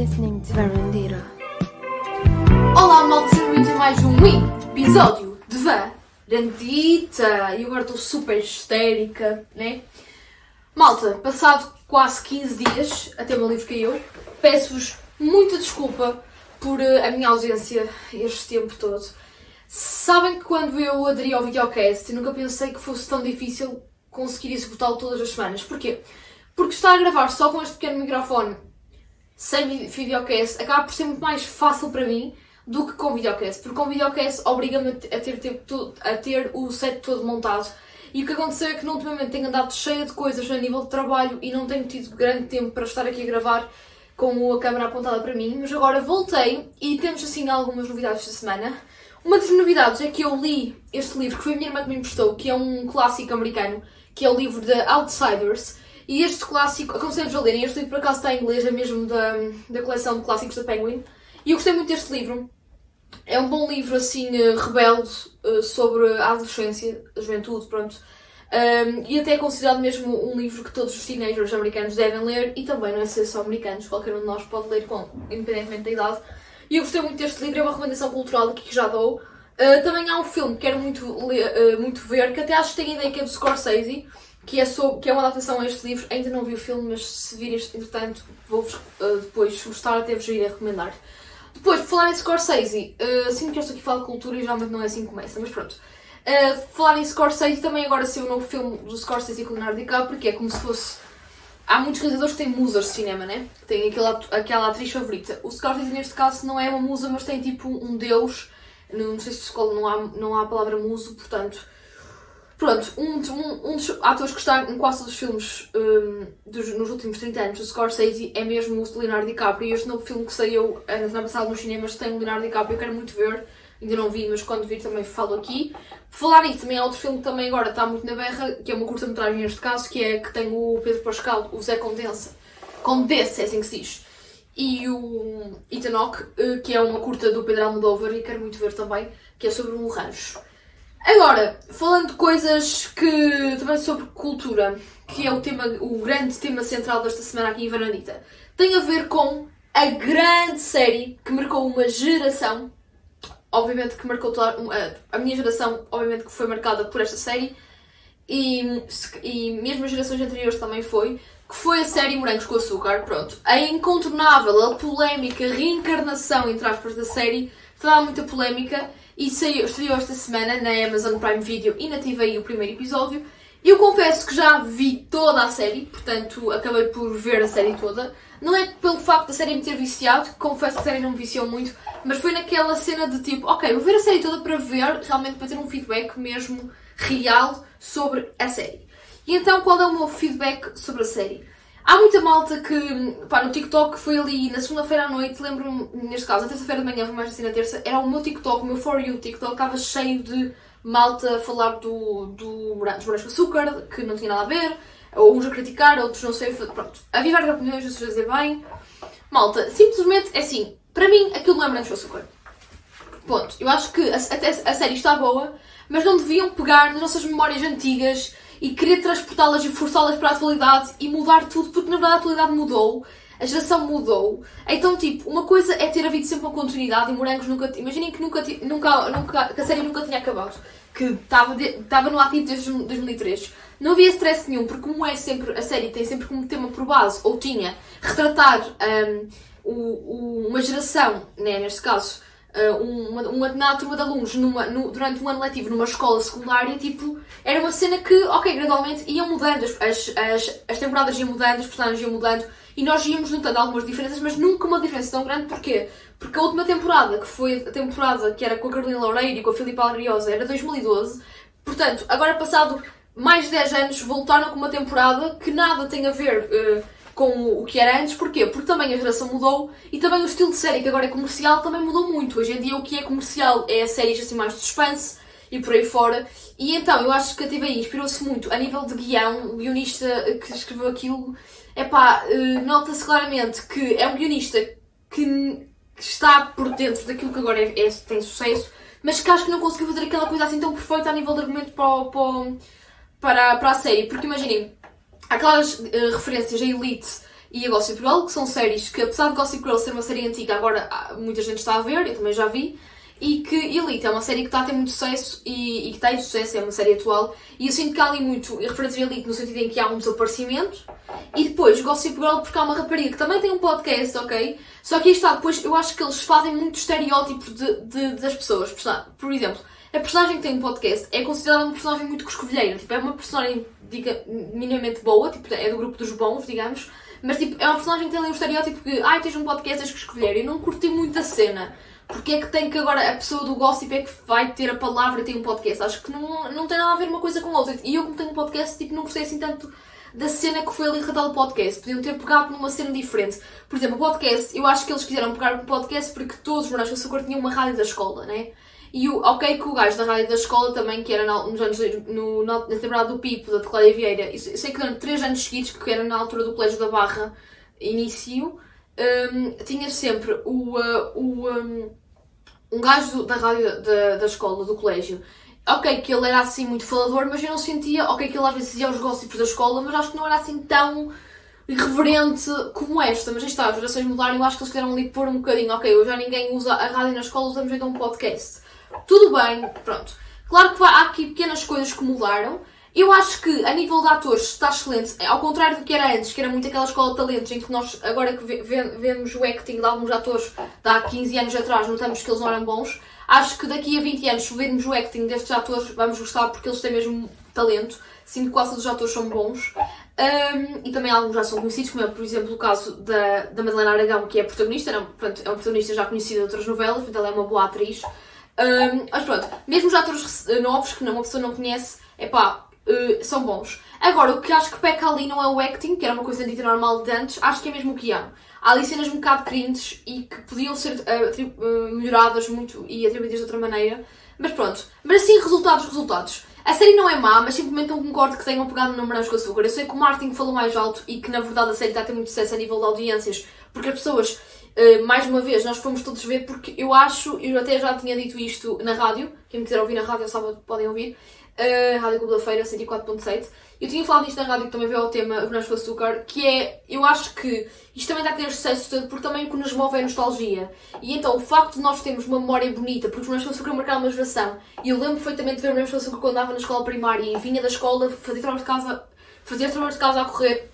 listening to Verandira. Olá, malta, sejam bem-vindos a mais um episódio de Varandita. E agora estou super histérica, né? Malta, passado quase 15 dias até meu livro caiu, peço-vos muita desculpa por eh, a minha ausência este tempo todo. Sabem que quando eu aderi ao videocast, nunca pensei que fosse tão difícil conseguir executá-lo todas as semanas. Porquê? Porque estar a gravar só com este pequeno microfone sem vi- videocast acaba por ser muito mais fácil para mim do que com videocast. Porque com videocast obriga-me a te- a ter, todo- a ter o set todo montado. E o que aconteceu é que no ultimamente tenho andado cheia de coisas a nível de trabalho e não tenho tido grande tempo para estar aqui a gravar com a câmera apontada para mim. Mas agora voltei e temos assim algumas novidades esta semana. Uma das novidades é que eu li este livro que foi a minha irmã que me emprestou, que é um clássico americano, que é o livro de Outsiders. E este clássico, aconselho-vos a lerem. Este livro por acaso está em inglês, é mesmo da, da coleção de clássicos da Penguin. E eu gostei muito deste livro. É um bom livro assim, eh, rebelde, eh, sobre a adolescência, a juventude, pronto. Um, e até é considerado mesmo um livro que todos os teenagers americanos devem ler e também não é ser só americanos, qualquer um de nós pode ler, com, independentemente da idade. E eu gostei muito deste livro, é uma recomendação cultural aqui que já dou. Uh, também há um filme que quero muito, ler, uh, muito ver, que até acho que tenho ideia que é do Scorsese, que é, sobre, que é uma adaptação a este livro. Ainda não vi o filme, mas se vir este, entretanto, vou-vos uh, depois gostar, até vos irei recomendar. Depois, falar em Scorsese, uh, que eu estou aqui a falar de cultura e geralmente não é assim que começa, mas pronto. Uh, falar em Scorsese, também agora saiu um novo filme do Scorsese com o Leonardo DiCaprio, porque é como se fosse... Há muitos realizadores que têm musas de cinema, né? Que têm aquela, aquela atriz favorita. O Scorsese, neste caso, não é uma musa, mas tem tipo um deus. Não, não sei se escola não há, não há a palavra muso, portanto... Pronto, um, um, um dos atores que está em quase todos os filmes um, dos, nos últimos 30 anos, o Scorsese, é mesmo o Leonardo DiCaprio. E este novo filme que saiu eh, na semana passada nos cinemas tem o Leonardo DiCaprio, eu quero muito ver. Ainda não vi, mas quando vir também falo aqui. Falar nisso, também há outro filme que também agora está muito na berra, que é uma curta-metragem neste caso, que é que tem o Pedro Pascal, o Zé Condensa. Condensa, é assim que se diz. E o Hawke, eh, que é uma curta do Pedro Almodóvar, e quero muito ver também, que é sobre um rancho. Agora, falando de coisas que também sobre cultura, que é o tema, o grande tema central desta semana aqui em Varandita, tem a ver com a grande série que marcou uma geração. Obviamente que marcou toda a, minha geração, obviamente que foi marcada por esta série e, e mesmo as gerações anteriores também foi, que foi a série Morangos com Açúcar, pronto. A incontornável, a polémica reencarnação, entre aspas, da série, estava muita polémica e saiu, estreou esta semana na Amazon Prime Video e na TV o primeiro episódio. Eu confesso que já vi toda a série, portanto acabei por ver a série toda. Não é pelo facto da série me ter viciado, confesso que a série não me viciou muito, mas foi naquela cena de tipo, ok, vou ver a série toda para ver, realmente para ter um feedback mesmo real sobre a série. E então qual é o meu feedback sobre a série? Há muita malta que, pá, no TikTok foi ali na segunda-feira à noite, lembro-me, neste caso, na terça-feira de manhã, foi mais assim na terça, era o meu TikTok, o meu For You TikTok, estava cheio de malta a falar do, do, dos morangos com açúcar, que não tinha nada a ver, ou uns a criticar, outros não sei, pronto. Havia várias opiniões, não sei dizer bem. Malta, simplesmente, é assim, para mim, aquilo não é morangos com açúcar. Ponto. Eu acho que a, até a série está boa, mas não deviam pegar nas nossas memórias antigas e querer transportá-las e forçá-las para a atualidade e mudar tudo, porque na verdade a atualidade mudou, a geração mudou. Então, tipo, uma coisa é ter havido sempre uma continuidade e Morangos nunca. Imaginem que, nunca, nunca, nunca, que a série nunca tinha acabado, que estava, de- estava no ativo desde 2003. Não havia stress nenhum, porque como é sempre, a série tem sempre como tema por base, ou tinha, retratar hum, o- o- uma geração, né, neste caso, uh, uma, uma determinada turma de alunos numa- no- durante um ano letivo numa escola secundária, tipo, era uma cena que, ok, gradualmente iam mudando, as, as, as, as temporadas iam mudando, os personagens iam mudando, e nós íamos notando algumas diferenças, mas nunca uma diferença tão grande, porquê? Porque a última temporada, que foi a temporada que era com a Carolina Loureiro e com a Filipe Alriosa, era 2012, portanto, agora passado mais de 10 anos, voltaram com uma temporada que nada tem a ver uh, com o que era antes. Porquê? Porque também a geração mudou e também o estilo de série, que agora é comercial, também mudou muito. Hoje em dia o que é comercial é séries assim mais de suspense e por aí fora. E então, eu acho que a TVI inspirou-se muito a nível de guião. O guionista que escreveu aquilo, epá, uh, nota-se claramente que é um guionista que, está por dentro daquilo que agora é, é- tem sucesso, mas que acho que não conseguiu fazer aquela coisa assim tão perfeita a nível de argumento para, para, para, para a série. Porque imaginem, aquelas eh, referências a Elite e a Gossip Girl, que são séries que, apesar de Gossip Girl ser uma série antiga, agora muita gente está a ver, eu também já vi, e que Elite é uma série que está a ter muito sucesso e, e que tem sucesso, é uma série atual, e eu sinto que há ali muito referência a Elite no sentido em que há um desaparecimento, e depois Gossip Girl porque há uma rapariga que também tem um podcast, ok? Só que aí está, depois eu acho que eles fazem muito estereótipo de, de, das pessoas. Por exemplo, a personagem que tem um podcast é considerada uma personagem muito coscovilheira, tipo, é uma personagem, diga, minimamente boa, tipo, é do grupo dos bons, digamos, mas tipo, é uma personagem que tem ali um estereótipo que, ai, tens um podcast, és coscovilheira, e não curti muito a cena. Porque é que tem que agora a pessoa do gossip é que vai ter a palavra e tem um podcast? Acho que não, não tem nada a ver uma coisa com a outra. E eu, como tenho um podcast, tipo, não gostei assim tanto da cena que foi ali retratado o podcast. Podiam ter pegado numa cena diferente. Por exemplo, o podcast, eu acho que eles quiseram pegar no podcast porque todos os Morangos com Açúcar tinham uma rádio da escola, né? E o, ok que o gajo da rádio da escola também, que era nos anos, no, na, temporada do Pipo, da Teclária Vieira, sei que durante 3 anos seguidos, que era na altura do Colégio da Barra, início, um, tinha sempre o, uh, o, um, um gajo da rádio da, da escola, do colégio, ok, que ele era assim muito falador, mas eu não sentia, ok, que ele às vezes dizia os gossips da escola, mas acho que não era assim tão irreverente como esta. Mas está, as gerações mudaram e eu acho que eles quiseram ali pôr um bocadinho, ok, hoje já ninguém usa a rádio na escola, usamos então um podcast. Tudo bem, pronto. Claro que há aqui pequenas coisas que mudaram. Eu acho que, a nível de atores, está excelente. Ao contrário do que era antes, que era muito aquela escola de talentos, em que nós, agora que vemos o acting de alguns atores de há 15 anos atrás, notamos que eles não eram bons. Acho que daqui a 20 anos, se vermos o acting destes atores, vamos gostar porque eles têm mesmo talento. Sinto que quase todos os atores são bons. Um, e também alguns já são conhecidos, como é, por exemplo, o caso da, da Madalena Aragão, que é protagonista, não, é uma protagonista já conhecida de outras novelas, portanto, ela é uma boa atriz. Um, mas pronto, mesmo os atores novos, que uma pessoa não conhece, é pá, uh, são bons. Agora, o que acho que peca ali não é o acting, que era uma coisa dita normal de antes, acho que é mesmo o que há. Há ali cenas um bocado cringes e que podiam ser uh, melhoradas muito e atribuídas de outra maneira. Mas pronto. Mas assim, resultados, resultados. A série não é má, mas simplesmente não concordo que tenham pegado no Morangos com Açúcar. Eu sei que o Martin falou mais alto e que na verdade a série está a ter muito sucesso a nível de audiências, porque as pessoas, uh, mais uma vez, nós fomos todos ver, porque eu acho, eu até já tinha dito isto na rádio, quem me quiser ouvir na rádio sábado podem ouvir, uh, Rádio Clube da Feira 104.7. Eu tinha falado isto na rádio que também veio ao tema Morangos com Açúcar, que é, eu acho que isto também está a ter sucesso todo porque também o que nos move é a nostalgia. E então o facto de nós termos uma memória bonita, porque os Morangos com Açúcar marcaram uma geração, e eu lembro perfeitamente de ver Morangos com Açúcar quando andava na escola primária e vinha da escola, fazia trabalho de casa, fazia trabalho de casa a correr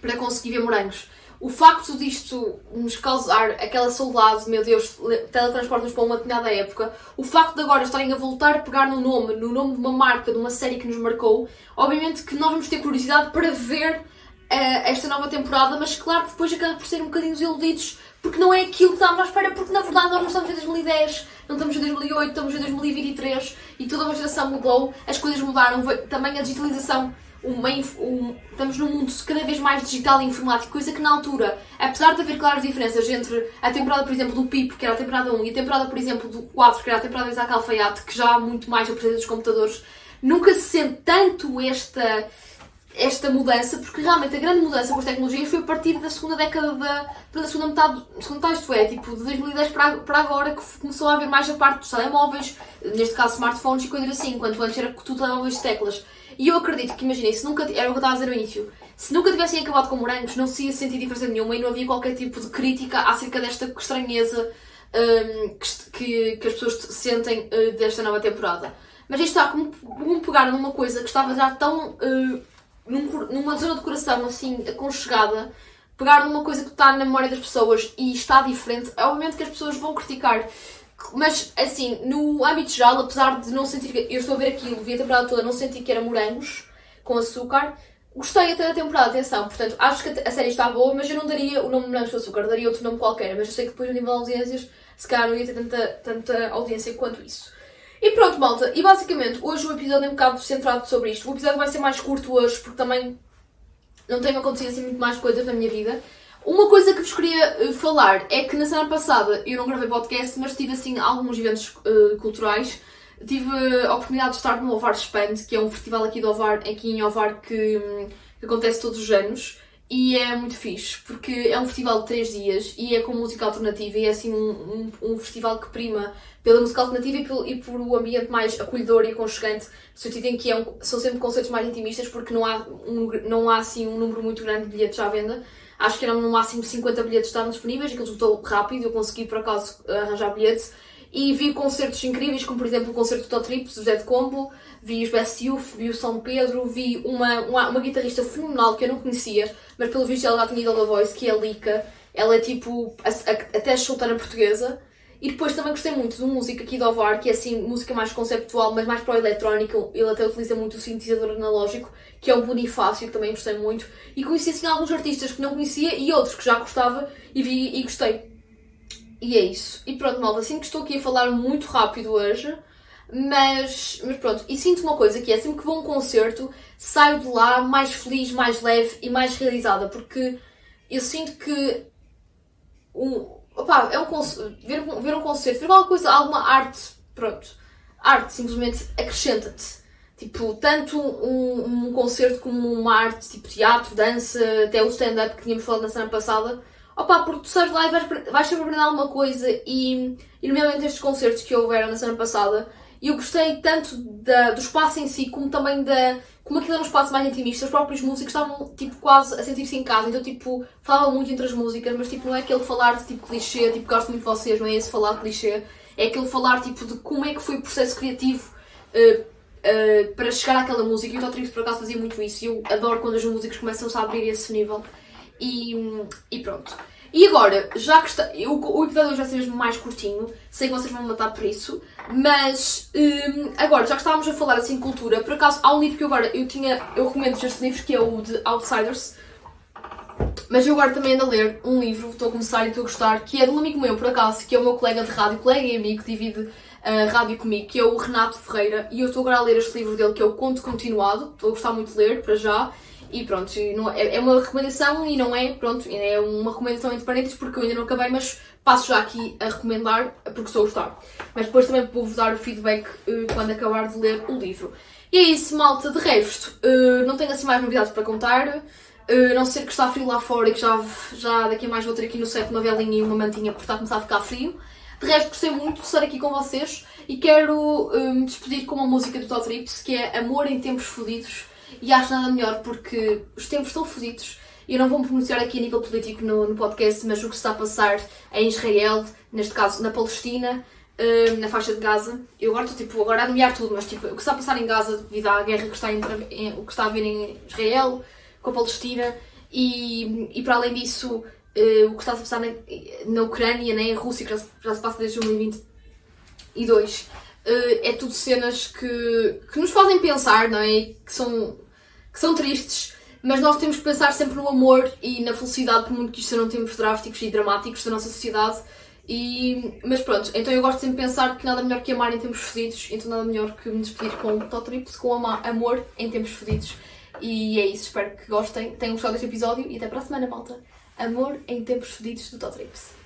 para conseguir ver morangos o facto disto nos causar aquela saudade, meu Deus, teletransporta-nos para uma determinada época, o facto de agora estarem a voltar a pegar no nome, no nome de uma marca, de uma série que nos marcou, obviamente que nós vamos ter curiosidade para ver uh, esta nova temporada, mas claro que depois acaba por ser um bocadinho desiludidos, porque não é aquilo que estávamos à espera, porque na verdade nós não estamos em 2010, não estamos em 2008, estamos em 2023 e toda uma geração mudou, as coisas mudaram, também a digitalização uma, um, estamos num mundo cada vez mais digital e informático, coisa que na altura, apesar de haver claras diferenças entre a temporada, por exemplo, do PIP, que era a temporada 1, e a temporada, por exemplo, do 4, que era a temporada de Isaac Alfaiate, que já há muito mais a presença dos computadores, nunca se sente tanto esta, esta mudança, porque realmente a grande mudança com as tecnologias foi a partir da segunda década da, da segunda metade, segunda metade, isto é, tipo, de 2010 para, para agora, que começou a haver mais a parte dos telemóveis, neste caso smartphones e coisas assim, enquanto antes era tudo telemóveis de teclas. E eu acredito que, imaginem, se nunca. Era o que eu estava a dizer no início. Se nunca tivessem acabado com morangos, não se ia sentir diferença nenhuma e não havia qualquer tipo de crítica acerca desta estranheza um, que, que, as pessoas sentem uh, desta nova temporada. Mas isto está, como, como pegar numa coisa que estava já tão. Uh, num, numa zona de coração assim aconchegada, pegar numa coisa que está na memória das pessoas e está diferente, obviamente que as pessoas vão criticar. Mas, assim, no âmbito geral, apesar de não sentir que. Eu estou a ver aquilo, vi a temporada toda, não senti que era morangos com açúcar. Gostei até da temporada, atenção. Portanto, acho que a série está boa, mas eu não daria o nome morangos com açúcar, daria outro nome qualquer. Mas eu sei que depois, no nível de audiências, se calhar não ia ter tanta, tanta audiência quanto isso. E pronto, malta. E basicamente, hoje o episódio é um bocado centrado sobre isto. O episódio vai ser mais curto hoje, porque também não tem acontecido assim muito mais coisas na minha vida. Uma coisa que vos queria eh, falar é que na semana passada eu não gravei podcast, mas tive assim alguns eventos uh, culturais. Tive a oportunidade de estar no Ovar Expand, que é um festival aqui, de Ovar, aqui em Ovar que, que acontece todos os anos. e é muito fixe, porque é um festival de 3 dias e é com música alternativa e é assim um, um, um festival que prima pela música alternativa e por, e por o ambiente mais acolhedor e aconchegante, no sentido em que é um, são sempre concertos mais intimistas porque não há, um, não há assim um número muito grande de bilhetes à venda. Acho que eram no máximo 50 bilhetes estavam disponíveis e que resultou rápido, eu consegui por acaso arranjar bilhetes. E vi concertos incríveis, como por exemplo o concerto do Totrips, do Zé Combo, vi os Best Youth, vi o São Pedro, vi uma, uma, uma, guitarrista fenomenal que eu não conhecia, mas pelo visto ela já tinha ido a Voice, que é a Lika. Ela é tipo, a, a, até solteira portuguesa. E depois também gostei muito de música aqui do Ovar, que é assim, música mais conceptual, mas mais para o eletrónico. Ele até utiliza muito o sintetizador analógico, que é o Bonifácio, que também gostei muito. E conheci assim alguns artistas que não conhecia e outros que já gostava e vi e gostei. E é isso. E pronto, malta, assim que estou aqui a falar muito rápido hoje, mas, mas pronto. E sinto uma coisa que é, sempre que vou a um concerto, saio de lá mais feliz, mais leve e mais realizada, porque eu sinto que um, opa, é um ver, ver um concerto, ver alguma coisa, alguma arte, pronto, arte simplesmente acrescenta-te. Tipo, tanto um, um concerto como uma arte, tipo teatro, dança, até o stand-up que tínhamos falado na semana passada, Opa, porque tu sabes lá e vais, vais sempre aprender alguma coisa e, e nomeadamente estes concertos que houveram na semana passada, eu gostei tanto da, do espaço em si, como também da. Como aquilo era um espaço mais intimista, os próprios músicos estavam tipo quase a sentir-se em casa, então tipo, falavam muito entre as músicas, mas tipo, não é aquele falar de tipo clichê, tipo, gosto muito de vocês, não é esse falar de clichê, é aquele falar tipo de como é que foi o processo criativo uh, uh, para chegar àquela música. E o Totrix por acaso fazia muito isso, e eu adoro quando os músicos começam a abrir esse nível. E, e pronto. E agora, já que está. O, o episódio já ser mesmo mais curtinho, sei que vocês vão matar por isso, mas um, agora, já que estávamos a falar assim de cultura, por acaso há um livro que eu agora eu tinha. Eu recomendo este livro que é o de Outsiders. Mas eu agora também ando a ler um livro, estou a começar e estou a gostar, que é de um amigo meu, por acaso, que é o meu colega de rádio, colega e amigo, divide a rádio comigo, que é o Renato Ferreira, e eu estou agora a ler este livro dele, que é o Conto Continuado, estou a gostar muito de ler, para já, e pronto, é, é uma recomendação e não é, pronto, é uma recomendação entre parênteses porque eu ainda não acabei, mas passo já aqui a recomendar porque estou a gostar. Mas depois também vou-vos dar o feedback uh, quando acabar de ler o livro. E é isso, malta. De resto, uh, não tenho assim mais novidades para contar. Uh, não ser que está frio lá fora e que já, já daqui a mais vou ter aqui no set uma velinha e uma mantinha porque está a começar a ficar frio. De resto, gostei muito de estar aqui com vocês e quero me despedir com uma música do Todd Rips que é Amor em Tempos Fodidos e acho nada melhor porque os tempos estão fodidos. Eu não vou me pronunciar aqui a nível político no, no, podcast, mas o que se está a passar em Israel, neste caso na Palestina, uh, na faixa de Gaza. Eu agora estou tipo, agora a nomear tudo, mas tipo, o que está a passar em Gaza devido à guerra que está, em, o que está a haver em Israel com a Palestina e, e para além disso, uh, o que está a passar na, na Ucrânia, né, Rússia, que já, já se passa desde 2022. Uh, é tudo cenas que, que nos fazem pensar, não é? Que são, que são tristes, mas nós temos que pensar sempre no amor e na felicidade, por muito que isto sejam tempos drásticos e dramáticos da nossa sociedade. E, mas pronto, então eu gosto sempre de pensar que nada melhor que amar em tempos fodidos, então nada melhor que me despedir com Totrips, com amor em tempos fodidos. E é isso, espero que gostem, tenham gostado deste episódio e até para a semana, malta. Amor em tempos fodidos do Totrips.